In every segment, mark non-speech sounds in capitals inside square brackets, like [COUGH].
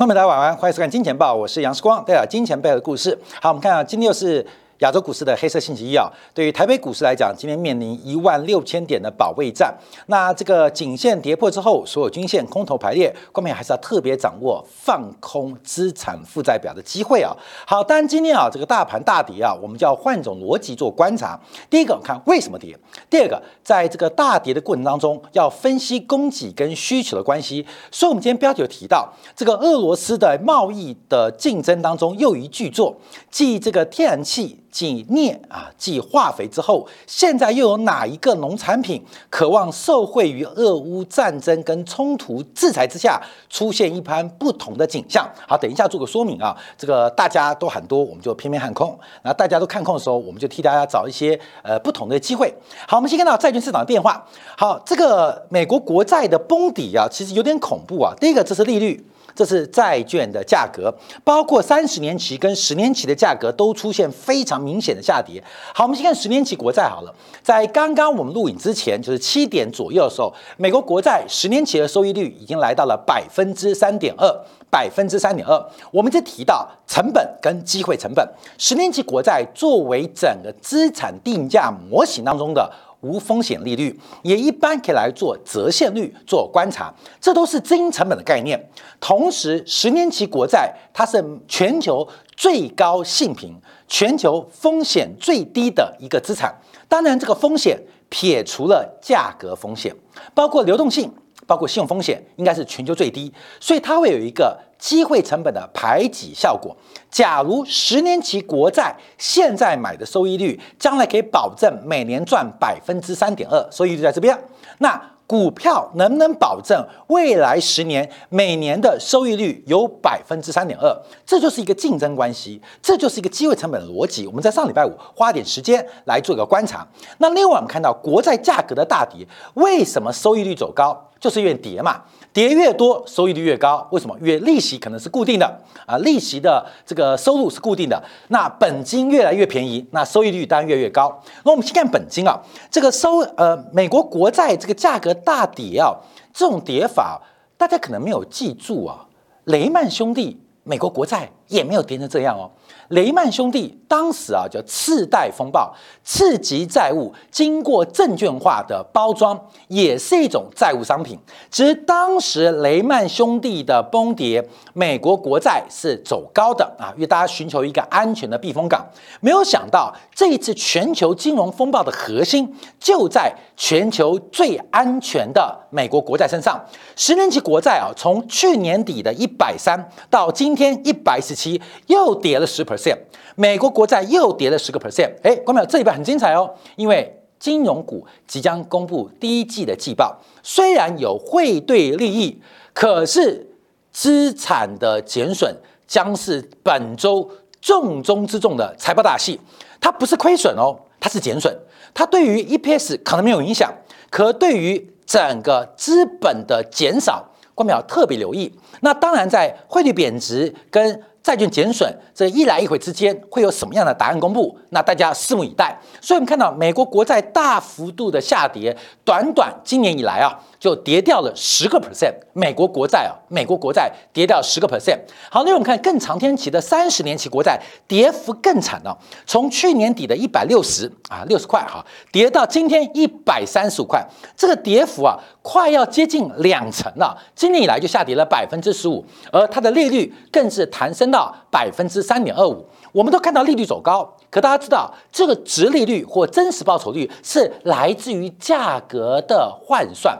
朋友们，大家晚安，欢迎收看《金钱报》，我是杨世光，带来金钱背后的故事。好，我们看啊，今天又是。亚洲股市的黑色星期一啊，对于台北股市来讲，今天面临一万六千点的保卫战。那这个颈线跌破之后，所有均线空头排列，关键还是要特别掌握放空资产负债表的机会啊。好，当然今天啊，这个大盘大跌啊，我们就要换种逻辑做观察。第一个，看为什么跌；第二个，在这个大跌的过程当中，要分析供给跟需求的关系。所以，我们今天标题有提到，这个俄罗斯的贸易的竞争当中又一巨作，继这个天然气。继镍啊，继化肥之后，现在又有哪一个农产品渴望受惠于俄乌战争跟冲突制裁之下，出现一番不同的景象？好，等一下做个说明啊。这个大家都喊多，我们就偏偏喊空；那大家都看空的时候，我们就替大家找一些呃不同的机会。好，我们先看到债券市场的变化。好，这个美国国债的崩底啊，其实有点恐怖啊。第一个，这是利率。这是债券的价格，包括三十年期跟十年期的价格都出现非常明显的下跌。好，我们先看十年期国债好了，在刚刚我们录影之前，就是七点左右的时候，美国国债十年期的收益率已经来到了百分之三点二，百分之三点二。我们就提到成本跟机会成本，十年期国债作为整个资产定价模型当中的。无风险利率也一般可以来做折现率做观察，这都是资金成本的概念。同时，十年期国债它是全球最高性平、全球风险最低的一个资产。当然，这个风险撇除了价格风险，包括流动性。包括信用风险应该是全球最低，所以它会有一个机会成本的排挤效果。假如十年期国债现在买的收益率，将来可以保证每年赚百分之三点二，收益率在这边，那股票能不能保证未来十年每年的收益率有百分之三点二？这就是一个竞争关系，这就是一个机会成本的逻辑。我们在上礼拜五花点时间来做个观察。那另外我们看到国债价格的大跌，为什么收益率走高？就是因为跌嘛，跌越多，收益率越高。为什么？因为利息可能是固定的啊，利息的这个收入是固定的。那本金越来越便宜，那收益率当然越越高。那我们先看本金啊，这个收呃美国国债这个价格大跌啊，这种跌法大家可能没有记住啊。雷曼兄弟美国国债也没有跌成这样哦。雷曼兄弟当时啊叫次贷风暴，次级债务经过证券化的包装，也是一种债务商品。其实当时雷曼兄弟的崩跌，美国国债是走高的啊，因为大家寻求一个安全的避风港。没有想到这一次全球金融风暴的核心就在全球最安全的美国国债身上。十年期国债啊，从去年底的一百三到今天一百十七，又跌了十 percent。美国国债又跌了十个 percent，哎，关淼，这一半很精彩哦，因为金融股即将公布第一季的季报，虽然有汇兑利益，可是资产的减损将是本周重中之重的财报大戏。它不是亏损哦，它是减损，它对于 EPS 可能没有影响，可对于整个资本的减少，关淼特别留意。那当然，在汇率贬值跟债券减损这一来一回之间会有什么样的答案公布？那大家拭目以待。所以，我们看到美国国债大幅度的下跌，短短今年以来啊，就跌掉了十个 percent。美国国债啊，美国国债跌掉十个 percent。好，那我们看更长天期的三十年期国债，跌幅更惨了。从去年底的一百六十啊，六十块哈，跌到今天一百三十五块，这个跌幅啊，快要接近两成了。今年以来就下跌了百分之十五，而它的利率更是弹升。到百分之三点二五，我们都看到利率走高，可大家知道这个值利率或真实报酬率是来自于价格的换算，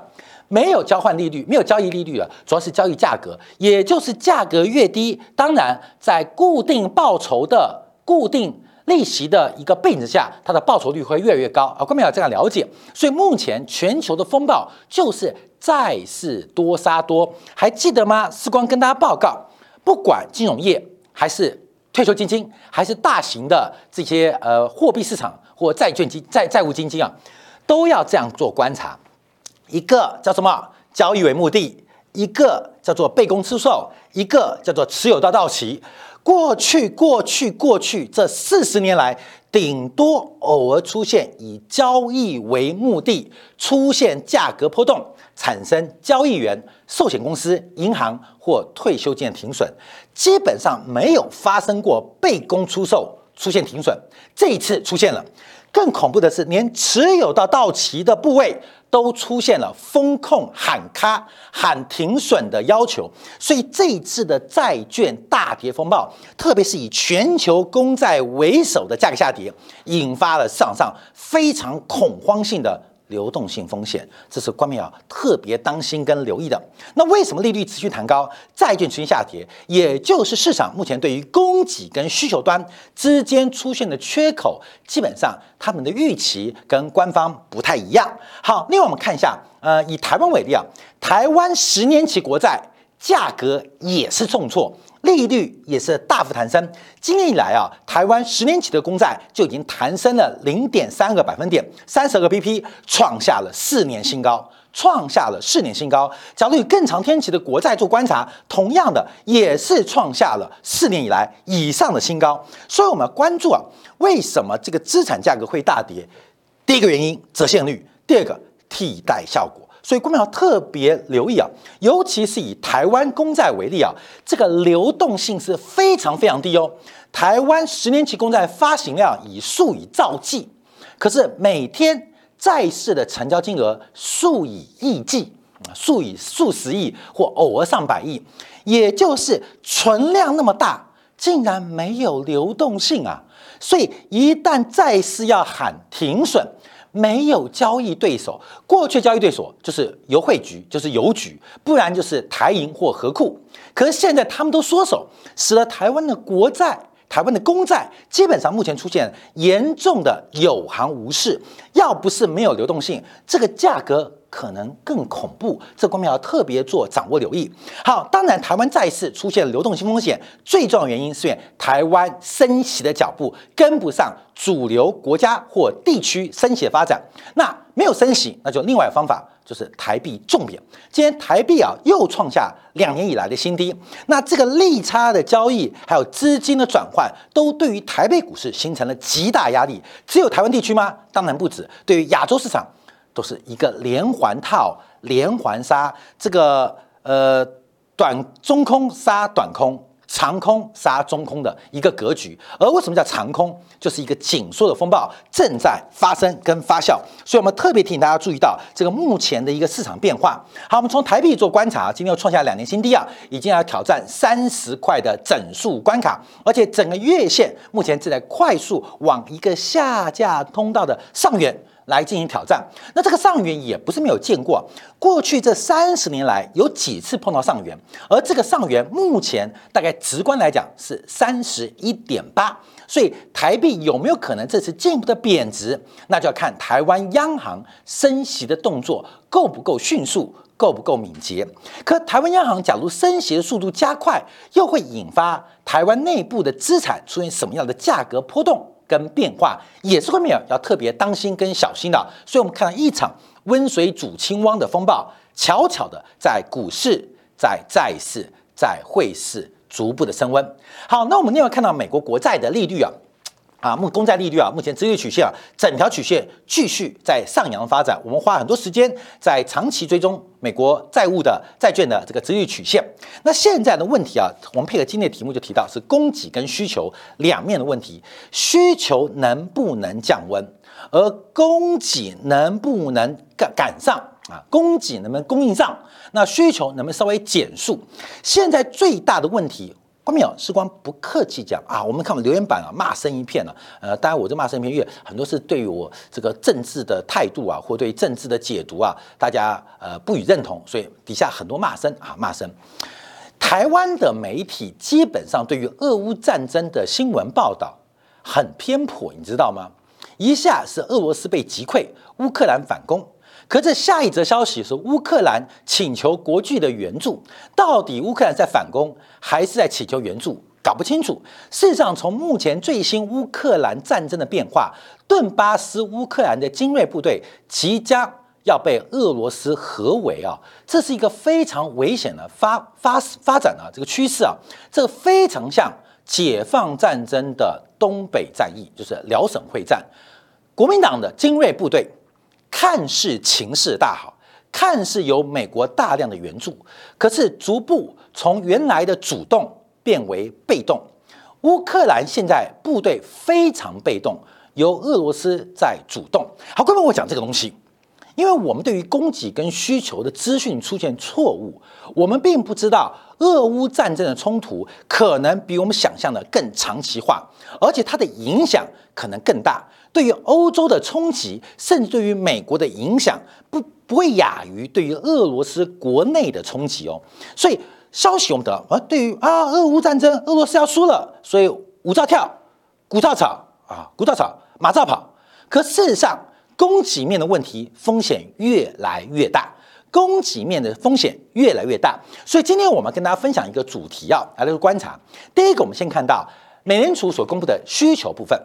没有交换利率，没有交易利率了，主要是交易价格，也就是价格越低，当然在固定报酬的固定利息的一个背景之下，它的报酬率会越来越高啊。观众要这样了解，所以目前全球的风暴就是债市多杀多，还记得吗？时光跟大家报告。不管金融业还是退休基金，还是大型的这些呃货币市场或债券基债债务基金啊，都要这样做观察。一个叫什么？交易为目的；一个叫做被公出售；一个叫做持有到到期。过去过去过去这四十年来，顶多偶尔出现以交易为目的出现价格波动，产生交易员、寿险公司、银行或退休金停损，基本上没有发生过被公出售出现停损。这一次出现了，更恐怖的是，连持有到到期的部位。都出现了风控喊卡喊停损的要求，所以这一次的债券大跌风暴，特别是以全球公债为首的价格下跌，引发了市场上非常恐慌性的。流动性风险，这是官民要特别当心跟留意的。那为什么利率持续弹高，债券持续下跌？也就是市场目前对于供给跟需求端之间出现的缺口，基本上他们的预期跟官方不太一样。好，另外我们看一下，呃，以台湾为例啊，台湾十年期国债价格也是重挫。利率也是大幅弹升，今年以来啊，台湾十年期的公债就已经弹升了零点三个百分点，三十个 PP，创下了四年新高，创下了四年新高。假如以更长天期的国债做观察，同样的也是创下了四年以来以上的新高。所以我们要关注啊，为什么这个资产价格会大跌？第一个原因折现率，第二个替代效果。所以，股民要特别留意啊，尤其是以台湾公债为例啊，这个流动性是非常非常低哦。台湾十年期公债发行量以数以兆计，可是每天债市的成交金额数以亿计数以数十亿或偶尔上百亿，也就是存量那么大，竟然没有流动性啊！所以，一旦债市要喊停损。没有交易对手，过去交易对手就是邮汇局，就是邮局，不然就是台银或河库。可是现在他们都缩手，使得台湾的国债、台湾的公债基本上目前出现严重的有行无市。要不是没有流动性，这个价格。可能更恐怖，这方面要特别做掌握留意。好，当然台湾再次出现流动性风险，最重要原因是台湾升息的脚步跟不上主流国家或地区升息的发展。那没有升息，那就另外方法就是台币重贬。今天台币啊又创下两年以来的新低，那这个利差的交易还有资金的转换，都对于台北股市形成了极大压力。只有台湾地区吗？当然不止，对于亚洲市场。都是一个连环套、连环杀，这个呃短中空杀短空，长空杀中空的一个格局。而为什么叫长空？就是一个紧缩的风暴正在发生跟发酵。所以我们特别提醒大家注意到这个目前的一个市场变化。好，我们从台币做观察，今天又创下两年新低啊，已经要挑战三十块的整数关卡，而且整个月线目前正在快速往一个下架通道的上缘。来进行挑战，那这个上缘也不是没有见过，过去这三十年来有几次碰到上缘，而这个上缘目前大概直观来讲是三十一点八，所以台币有没有可能这次进一步的贬值，那就要看台湾央行升息的动作够不够迅速，够不够敏捷。可台湾央行假如升息的速度加快，又会引发台湾内部的资产出现什么样的价格波动？跟变化也是后面要特别当心跟小心的，所以我们看到一场温水煮青蛙的风暴，悄悄的在股市、在债市、在汇市逐步的升温。好，那我们另外看到美国国债的利率啊。啊，目公债利率啊，目前直率曲线啊，整条曲线继续在上扬发展。我们花很多时间在长期追踪美国债务的债券的这个直率曲线。那现在的问题啊，我们配合今天的题目就提到是供给跟需求两面的问题，需求能不能降温，而供给能不能赶赶上啊？供给能不能供应上？那需求能不能稍微减速？现在最大的问题。光淼时光不客气讲啊，我们看我们留言板啊，骂声一片了。呃，当然我这骂声一片，因为很多是对于我这个政治的态度啊，或对政治的解读啊，大家呃不予认同，所以底下很多骂声啊，骂声。台湾的媒体基本上对于俄乌战争的新闻报道很偏颇，你知道吗？一下是俄罗斯被击溃，乌克兰反攻。可这下一则消息是乌克兰请求国际的援助，到底乌克兰在反攻还是在请求援助，搞不清楚。事实上，从目前最新乌克兰战争的变化，顿巴斯乌克兰的精锐部队即将要被俄罗斯合围啊，这是一个非常危险的发发发展啊，这个趋势啊，这非常像解放战争的东北战役，就是辽沈会战，国民党的精锐部队看似情势大好，看似有美国大量的援助，可是逐步从原来的主动变为被动。乌克兰现在部队非常被动，由俄罗斯在主动。好，各位，我讲这个东西。因为我们对于供给跟需求的资讯出现错误，我们并不知道俄乌战争的冲突可能比我们想象的更长期化，而且它的影响可能更大。对于欧洲的冲击，甚至对于美国的影响，不不会亚于对于俄罗斯国内的冲击哦。所以消息我们得到，啊对于啊俄乌战争，俄罗斯要输了，所以舞照跳，鼓照吵啊，鼓照吵，马照跑。可事实上，供给面的问题风险越来越大，供给面的风险越来越大，所以今天我们跟大家分享一个主题啊，来个观察。第一个，我们先看到美联储所公布的需求部分。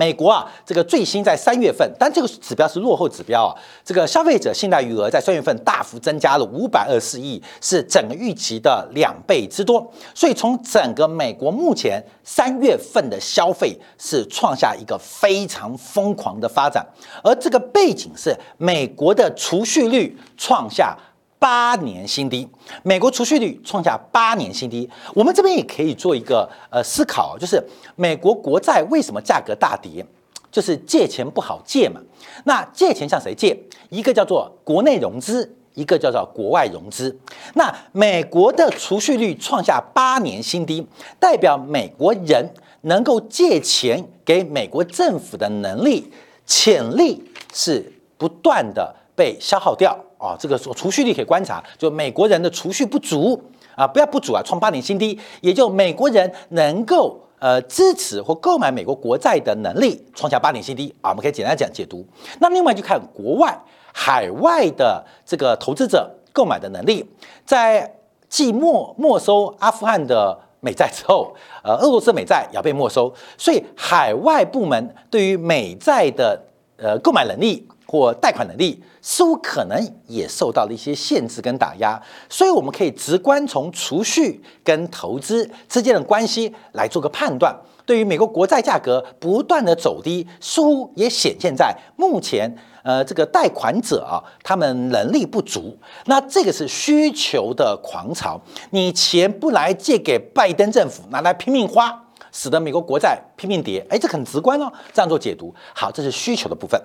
美国啊，这个最新在三月份，但这个指标是落后指标啊。这个消费者信贷余额在三月份大幅增加了五百二十四亿，是整个预期的两倍之多。所以从整个美国目前三月份的消费是创下一个非常疯狂的发展，而这个背景是美国的储蓄率创下。八年新低，美国储蓄率创下八年新低。我们这边也可以做一个呃思考，就是美国国债为什么价格大跌？就是借钱不好借嘛。那借钱向谁借？一个叫做国内融资，一个叫做国外融资。那美国的储蓄率创下八年新低，代表美国人能够借钱给美国政府的能力潜力是不断的被消耗掉。啊，这个说储蓄率可以观察，就美国人的储蓄不足啊，不要不足啊，创八年新低，也就美国人能够呃支持或购买美国国债的能力创下八年新低啊，我们可以简单讲解读。那另外就看国外海外的这个投资者购买的能力，在继没没收阿富汗的美债之后，呃，俄罗斯美债也要被没收，所以海外部门对于美债的呃购买能力。或贷款能力似乎可能也受到了一些限制跟打压，所以我们可以直观从储蓄跟投资之间的关系来做个判断。对于美国国债价格不断的走低，似乎也显现在目前呃这个贷款者啊他们能力不足，那这个是需求的狂潮，你钱不来借给拜登政府，拿来拼命花，使得美国国债拼命跌，哎，这很直观哦，这样做解读。好，这是需求的部分。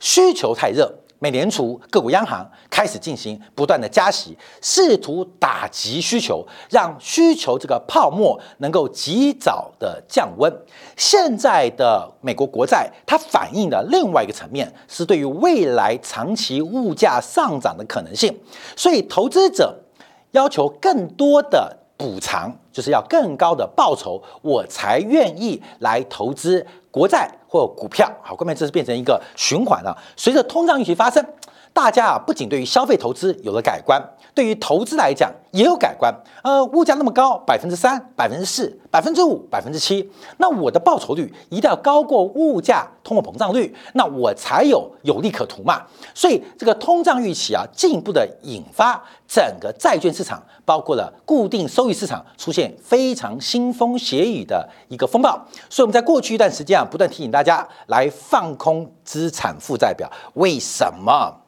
需求太热，美联储各国央行开始进行不断的加息，试图打击需求，让需求这个泡沫能够及早的降温。现在的美国国债，它反映的另外一个层面是对于未来长期物价上涨的可能性，所以投资者要求更多的补偿，就是要更高的报酬，我才愿意来投资。国债或股票，好，后面这是变成一个循环了。随着通胀预期发生，大家啊不仅对于消费投资有了改观，对于投资来讲也有改观。呃，物价那么高，百分之三、百分之四、百分之五、百分之七，那我的报酬率一定要高过物价通货膨胀率，那我才有有利可图嘛。所以这个通胀预期啊，进一步的引发整个债券市场，包括了固定收益市场出现非常腥风血雨的一个风暴。所以我们在过去一段时间啊，不断提醒大家来放空资产负债表，为什么？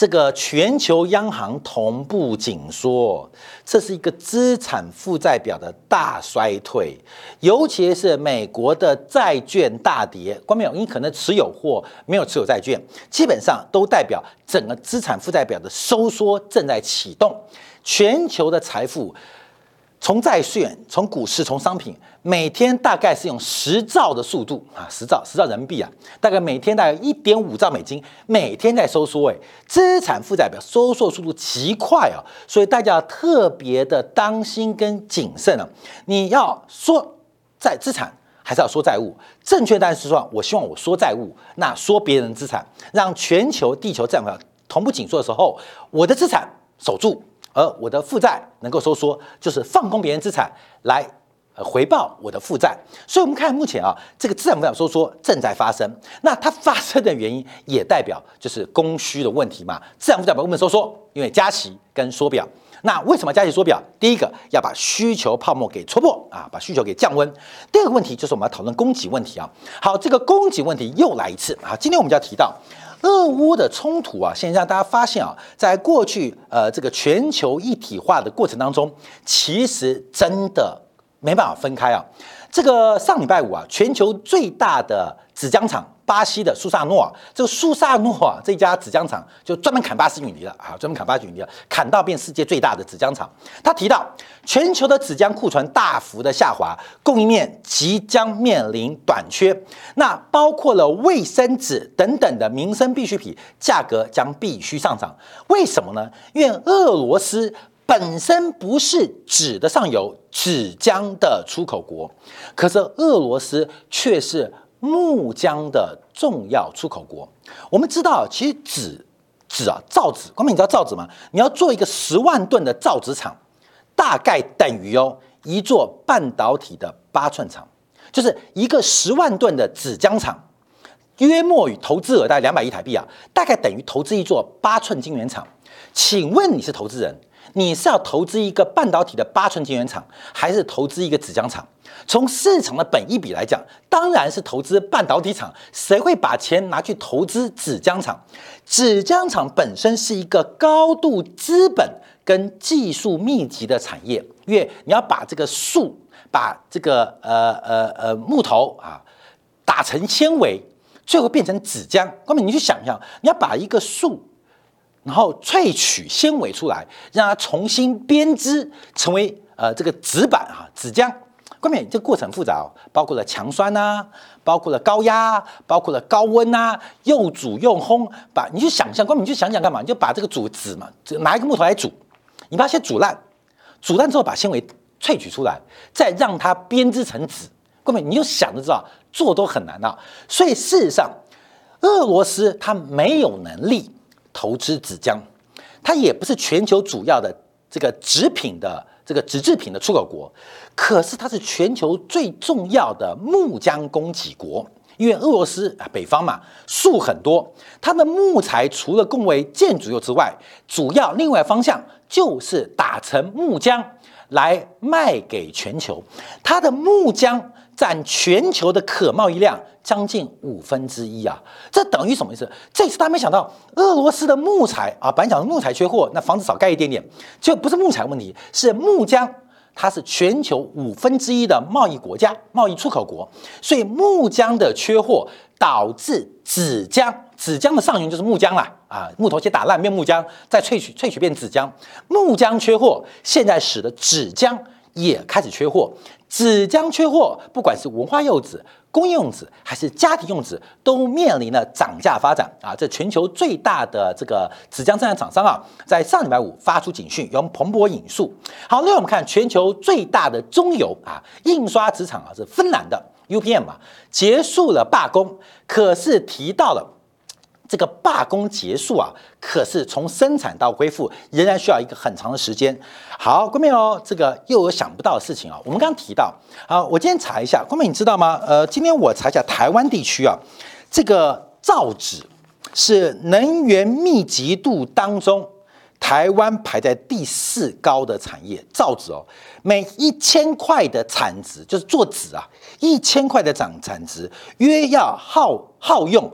这个全球央行同步紧缩，这是一个资产负债表的大衰退，尤其是美国的债券大跌。关没有？你可能持有或没有持有债券，基本上都代表整个资产负债表的收缩正在启动，全球的财富。从债券、从股市、从商品，每天大概是用十兆的速度啊，十兆、十兆人民币啊，大概每天大概一点五兆美金，每天在收缩，哎，资产负债表收缩速度极快啊，所以大家特别的当心跟谨慎啊。你要说债资产，还是要说债务？正确答案是说，我希望我说债务，那说别人资产，让全球地球债务同步紧缩的时候，我的资产守住。而我的负债能够收缩，就是放空别人资产来回报我的负债。所以，我们看目前啊，这个资产负债收缩正在发生。那它发生的原因也代表就是供需的问题嘛。资产负债表为什么收缩？因为加息跟缩表。那为什么加息缩表？第一个要把需求泡沫给戳破啊，把需求给降温。第二个问题就是我们要讨论供给问题啊。好，这个供给问题又来一次啊。今天我们就要提到俄乌的冲突啊，现在让大家发现啊，在过去呃这个全球一体化的过程当中，其实真的没办法分开啊。这个上礼拜五啊，全球最大的纸浆厂巴西的苏萨诺，这个苏萨诺啊这家纸浆厂就专门砍巴西陨泥了啊，专门砍巴西陨泥了，砍到变世界最大的纸浆厂。他提到，全球的纸浆库存大幅的下滑，供应面即将面临短缺，那包括了卫生纸等等的民生必需品，价格将必须上涨。为什么呢？因为俄罗斯。本身不是纸的上游，纸浆的出口国，可是俄罗斯却是木浆的重要出口国。我们知道，其实纸纸啊，造纸，光明，你知道造纸吗？你要做一个十万吨的造纸厂，大概等于哦一座半导体的八寸厂，就是一个十万吨的纸浆厂，约莫与投资额大概两百亿台币啊，大概等于投资一座八寸晶圆厂。请问你是投资人？你是要投资一个半导体的八寸晶圆厂，还是投资一个纸浆厂？从市场的本意比来讲，当然是投资半导体厂。谁会把钱拿去投资纸浆厂？纸浆厂本身是一个高度资本跟技术密集的产业，因为你要把这个树，把这个呃呃呃木头啊打成纤维，最后变成纸浆。哥们，你去想象，你要把一个树。然后萃取纤维出来，让它重新编织成为呃这个纸板啊纸浆。关键这个过程复杂哦，包括了强酸呐，包括了高压，包括了高温呐，又煮又烘。把你去想象，关键你去想想干嘛？你就把这个煮纸嘛，拿一个木头来煮，你把它先煮烂，煮烂之后把纤维萃取出来，再让它编织成纸。关键你就想着知道，做都很难啊。所以事实上，俄罗斯它没有能力。投资纸浆，它也不是全球主要的这个纸品的这个纸制品的出口国，可是它是全球最重要的木浆供给国。因为俄罗斯啊，北方嘛，树很多，它的木材除了供为建筑用之外，主要另外方向就是打成木浆来卖给全球。它的木浆。占全球的可贸易量将近五分之一啊！这等于什么意思？这次大家没想到，俄罗斯的木材啊，本来讲木材缺货，那房子少盖一点点，就不是木材问题，是木浆，它是全球五分之一的贸易国家、贸易出口国，所以木浆的缺货导致纸浆，纸浆的上游就是木浆啦啊，木头先打烂变木浆，再萃取萃取变纸浆，木浆缺货，现在使得纸浆也开始缺货。纸浆缺货，不管是文化用纸、工业用纸还是家庭用纸，都面临了涨价发展啊！这全球最大的这个纸浆生产厂商啊，在上礼拜五发出警讯，由彭博引述。好，那我们看全球最大的中油啊，印刷纸厂啊是芬兰的 UPM 啊，结束了罢工，可是提到了。这个罢工结束啊，可是从生产到恢复仍然需要一个很长的时间。好，关明哦，这个又有想不到的事情啊。我们刚刚提到，好，我今天查一下，关明你知道吗？呃，今天我查一下台湾地区啊，这个造纸是能源密集度当中，台湾排在第四高的产业。造纸哦，每一千块的产值就是做纸啊，一千块的产产值约要耗耗用。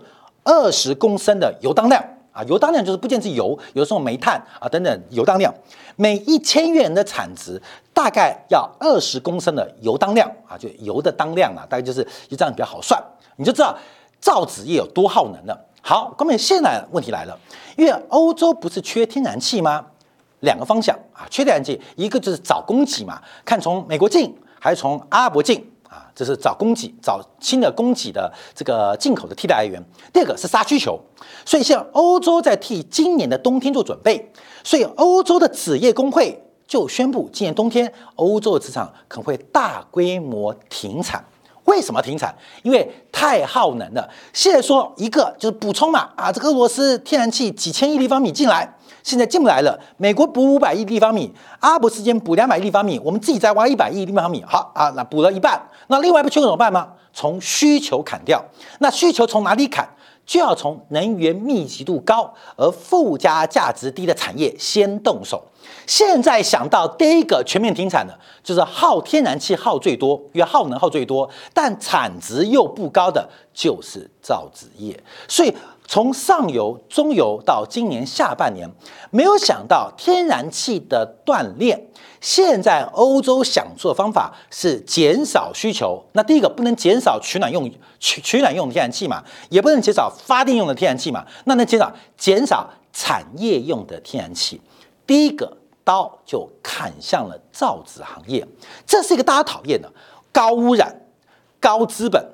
二十公升的油当量啊，油当量就是不见是油，有时候煤炭啊等等油当量，每一千元的产值大概要二十公升的油当量啊，就油的当量啊，大概就是就这样比较好算，你就知道造纸业有多耗能了。好，关键现在问题来了，因为欧洲不是缺天然气吗？两个方向啊，缺天然气，一个就是找供给嘛，看从美国进还是从阿拉伯进。啊这是找供给，找新的供给的这个进口的替代来源。第二个是杀需求，所以像欧洲在替今年的冬天做准备，所以欧洲的纸业工会就宣布，今年冬天欧洲的纸厂可能会大规模停产。为什么停产？因为太耗能了。现在说一个就是补充嘛，啊，这个俄罗斯天然气几千亿立方米进来。现在进不来了，美国补五百亿立方米，阿拉伯之间补两百亿立方米，我们自己再挖一百亿立方米，好啊，那补了一半，那另外不缺怎么办吗？从需求砍掉，那需求从哪里砍？就要从能源密集度高而附加价值低的产业先动手。现在想到第一个全面停产的，就是耗天然气耗最多，约耗能耗最多，但产值又不高的，就是造纸业。所以从上游、中游到今年下半年，没有想到天然气的断炼。现在欧洲想做的方法是减少需求。那第一个不能减少取暖用取取暖用的天然气嘛，也不能减少发电用的天然气嘛，那能减少减少产业用的天然气。第一个刀就砍向了造纸行业，这是一个大家讨厌的高污染、高资本、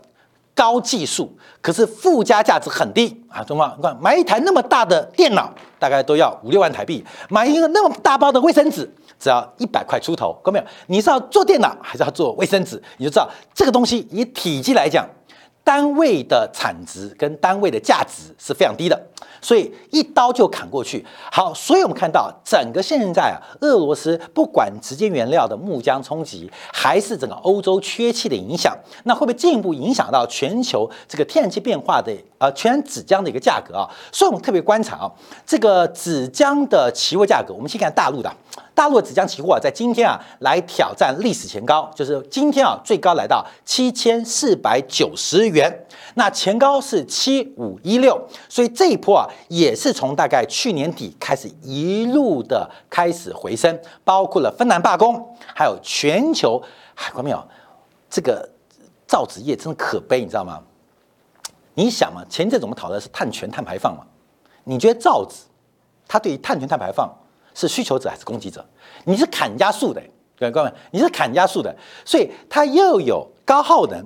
高技术，可是附加价值很低啊！中方，你看买一台那么大的电脑，大概都要五六万台币；买一个那么大包的卫生纸，只要一百块出头。看到没有？你是要做电脑还是要做卫生纸？你就知道这个东西以体积来讲。单位的产值跟单位的价值是非常低的，所以一刀就砍过去。好，所以我们看到整个现在啊，俄罗斯不管直接原料的木浆冲击，还是整个欧洲缺气的影响，那会不会进一步影响到全球这个天然气变化的呃全纸浆的一个价格啊？所以我们特别观察啊，这个纸浆的期货价格，我们先看大陆的。大陆的纸浆期货啊在今天啊来挑战历史前高，就是今天啊最高来到七千四百九十元，那前高是七五一六，所以这一波啊也是从大概去年底开始一路的开始回升，包括了芬兰罢工，还有全球，看到没有？这个造纸业真的可悲，你知道吗？你想嘛，前阵子我们讨论的是碳权、碳排放嘛，你觉得造纸它对于碳权、碳排放？是需求者还是供给者？你是砍加速的，各位各位，你是砍加速的，所以它又有高耗能，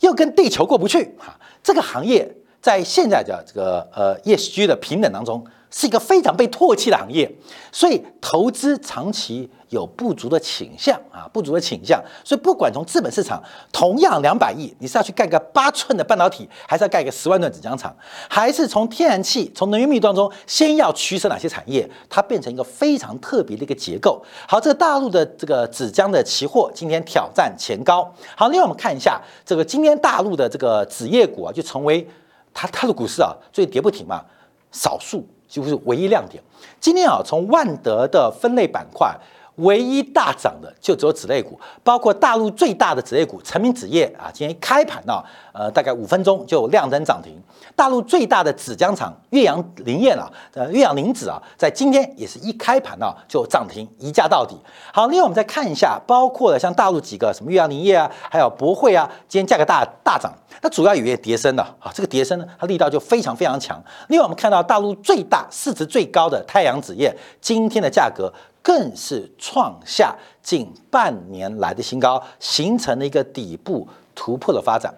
又跟地球过不去啊！这个行业在现在的这个呃 ESG 的平等当中。是一个非常被唾弃的行业，所以投资长期有不足的倾向啊，不足的倾向。所以不管从资本市场，同样两百亿，你是要去盖个八寸的半导体，还是要盖个十万吨纸浆厂，还是从天然气、从能源密度当中，先要取舍哪些产业？它变成一个非常特别的一个结构。好，这个大陆的这个纸浆的期货今天挑战前高。好，另外我们看一下这个今天大陆的这个纸业股啊，就成为它它的股市啊最跌不停嘛，少数。几乎是唯一亮点。今天啊，从万德的分类板块。唯一大涨的就只有纸类股，包括大陆最大的纸类股成名纸业啊，今天一开盘呢，呃，大概五分钟就亮灯涨停。大陆最大的纸浆厂岳阳林业啊，呃，岳阳林纸啊，在今天也是一开盘呢就涨停，一价到底。好，另外我们再看一下，包括了像大陆几个什么岳阳林业啊，还有博汇啊，今天价格大大涨，那主要有一个叠升的啊，这个叠升呢，它力道就非常非常强。另外我们看到大陆最大市值最高的太阳纸业，今天的价格。更是创下近半年来的新高，形成了一个底部突破的发展。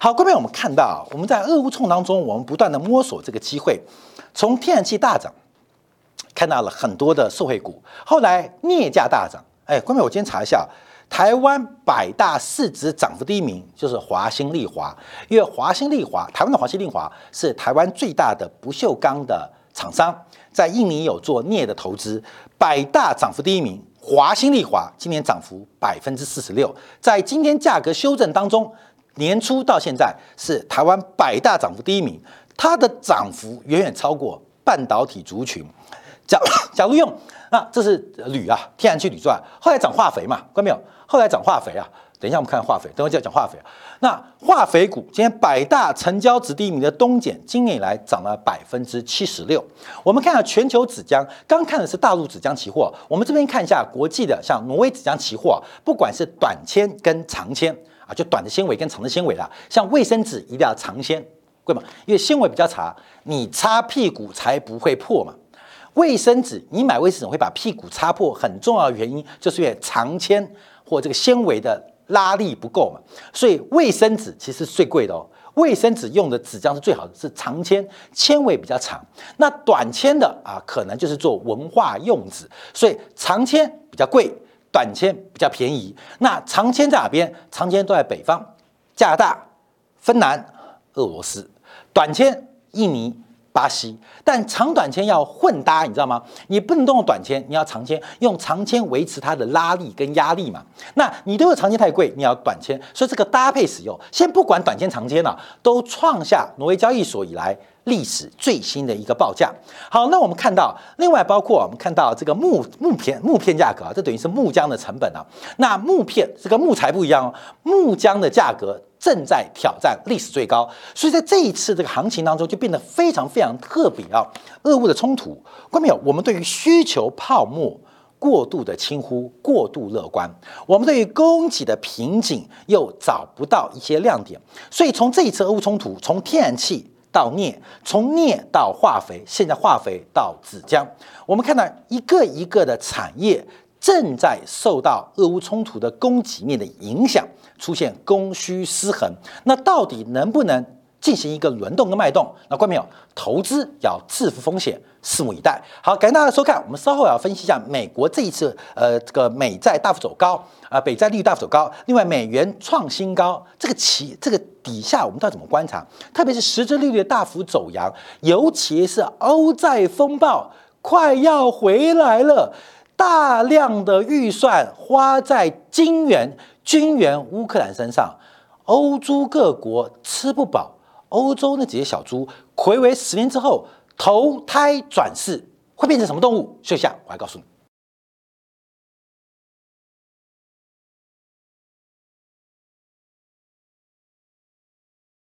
好，各位，我们看到我们在俄乌冲当中，我们不断的摸索这个机会，从天然气大涨，看到了很多的受惠股，后来镍价大涨。哎，各位，我今天查一下，台湾百大市值涨幅第一名就是华兴利华，因为华兴利华，台湾的华兴利华是台湾最大的不锈钢的厂商。在印尼有做镍的投资，百大涨幅第一名，华兴利华今年涨幅百分之四十六，在今天价格修正当中，年初到现在是台湾百大涨幅第一名，它的涨幅远远超过半导体族群。假 [COUGHS] 假如用，那这是铝啊，天然气铝钻，后来涨化肥嘛，看到没有？后来涨化肥啊。等一下，我们看化肥。等会再讲化肥。那化肥股今天百大成交值第一名的东碱，今年以来涨了百分之七十六。我们看下全球纸浆，刚看的是大陆纸浆期货，我们这边看一下国际的，像挪威纸浆期货，不管是短纤跟长纤啊，就短的纤维跟长的纤维啦，像卫生纸一定要长纤，贵吗？因为纤维比较长，你擦屁股才不会破嘛。卫生纸你买卫生纸会把屁股擦破，很重要的原因就是因为长纤或这个纤维的。拉力不够嘛，所以卫生纸其实是最贵的哦。卫生纸用的纸浆是最好的，是长纤，纤维比较长。那短纤的啊，可能就是做文化用纸，所以长纤比较贵，短纤比较便宜。那长纤在哪边？长纤都在北方，加拿大、芬兰、俄罗斯；短纤，印尼。巴西，但长短签要混搭，你知道吗？你不能都用短签，你要长签，用长签维持它的拉力跟压力嘛。那你都是长签太贵，你要短签，所以这个搭配使用，先不管短签长签了，都创下挪威交易所以来历史最新的一个报价。好，那我们看到，另外包括我们看到这个木木片木片价格啊，这等于是木浆的成本啊。那木片这个木材不一样哦，木浆的价格正在挑战历史最高，所以在这一次这个行情当中就变得非常非常特别啊。俄乌的冲突，关没有？我们对于需求泡沫。过度的轻忽，过度乐观，我们对于供给的瓶颈又找不到一些亮点，所以从这一次俄乌冲突，从天然气到镍，从镍到化肥，现在化肥到纸浆，我们看到一个一个的产业正在受到俄乌冲突的供给面的影响，出现供需失衡，那到底能不能？进行一个轮动跟脉动，那关没有？投资要自负风险，拭目以待。好，感谢大家收看，我们稍后要分析一下美国这一次，呃，这个美债大幅走高，啊，北债利率大幅走高，另外美元创新高，这个其这个底下我们到底怎么观察？特别是实质利率的大幅走扬，尤其是欧债风暴快要回来了，大量的预算花在金元军援乌克兰身上，欧洲各国吃不饱。欧洲那几些小猪，回为十年之后投胎转世，会变成什么动物？休息下，我来告诉你。